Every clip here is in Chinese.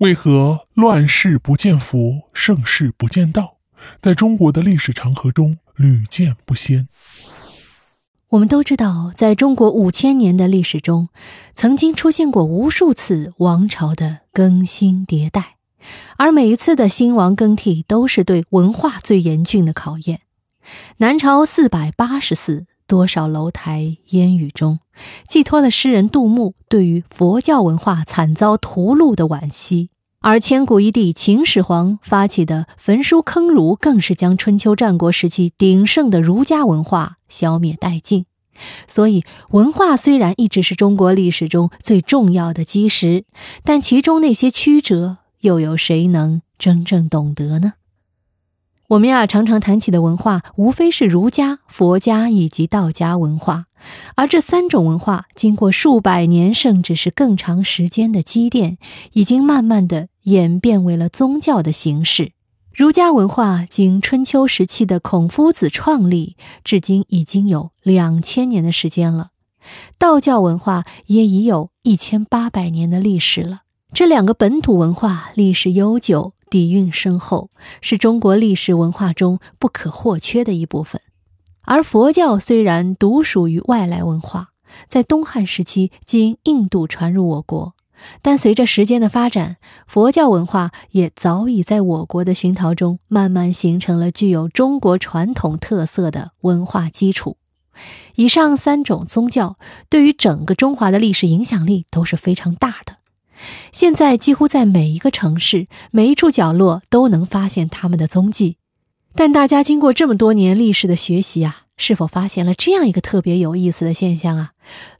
为何乱世不见佛，盛世不见道？在中国的历史长河中屡见不鲜。我们都知道，在中国五千年的历史中，曾经出现过无数次王朝的更新迭代，而每一次的兴亡更替都是对文化最严峻的考验。南朝四百八十寺，多少楼台烟雨中，寄托了诗人杜牧对于佛教文化惨遭屠戮的惋惜。而千古一帝秦始皇发起的焚书坑儒，更是将春秋战国时期鼎盛的儒家文化消灭殆尽。所以，文化虽然一直是中国历史中最重要的基石，但其中那些曲折，又有谁能真正懂得呢？我们呀，常常谈起的文化，无非是儒家、佛家以及道家文化，而这三种文化经过数百年，甚至是更长时间的积淀，已经慢慢的演变为了宗教的形式。儒家文化经春秋时期的孔夫子创立，至今已经有两千年的时间了；道教文化也已有一千八百年的历史了。这两个本土文化历史悠久。底蕴深厚，是中国历史文化中不可或缺的一部分。而佛教虽然独属于外来文化，在东汉时期经印度传入我国，但随着时间的发展，佛教文化也早已在我国的熏陶中，慢慢形成了具有中国传统特色的文化基础。以上三种宗教对于整个中华的历史影响力都是非常大的。现在几乎在每一个城市、每一处角落都能发现他们的踪迹，但大家经过这么多年历史的学习啊，是否发现了这样一个特别有意思的现象啊？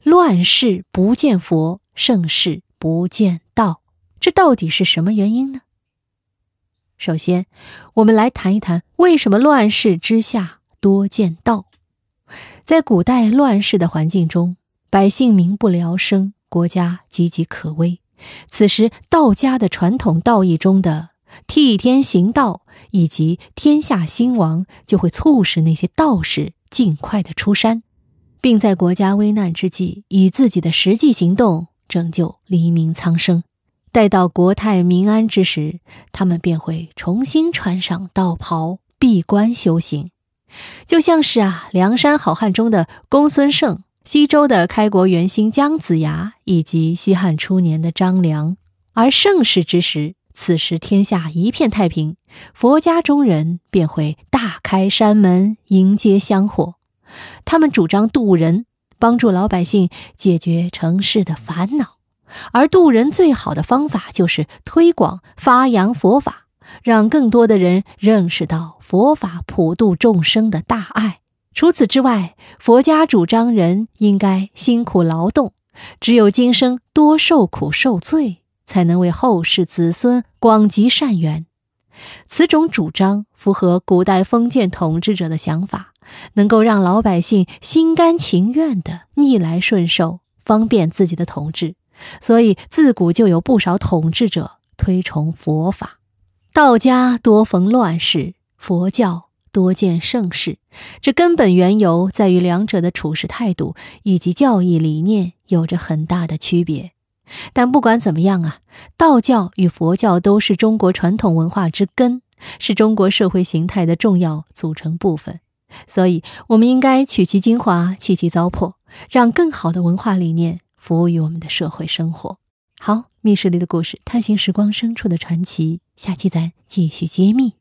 乱世不见佛，盛世不见道，这到底是什么原因呢？首先，我们来谈一谈为什么乱世之下多见道。在古代乱世的环境中，百姓民不聊生，国家岌岌可危。此时，道家的传统道义中的替天行道以及天下兴亡，就会促使那些道士尽快的出山，并在国家危难之际，以自己的实际行动拯救黎民苍生。待到国泰民安之时，他们便会重新穿上道袍，闭关修行，就像是啊，梁山好汉中的公孙胜。西周的开国元勋姜子牙，以及西汉初年的张良，而盛世之时，此时天下一片太平，佛家中人便会大开山门迎接香火。他们主张渡人，帮助老百姓解决城市的烦恼，而渡人最好的方法就是推广发扬佛法，让更多的人认识到佛法普度众生的大爱。除此之外，佛家主张人应该辛苦劳动，只有今生多受苦受罪，才能为后世子孙广积善缘。此种主张符合古代封建统治者的想法，能够让老百姓心甘情愿的逆来顺受，方便自己的统治。所以，自古就有不少统治者推崇佛法。道家多逢乱世，佛教。多见盛世，这根本缘由在于两者的处事态度以及教义理念有着很大的区别。但不管怎么样啊，道教与佛教都是中国传统文化之根，是中国社会形态的重要组成部分。所以，我们应该取其精华，弃其糟粕，让更好的文化理念服务于我们的社会生活。好，密室里的故事，探寻时光深处的传奇，下期咱继续揭秘。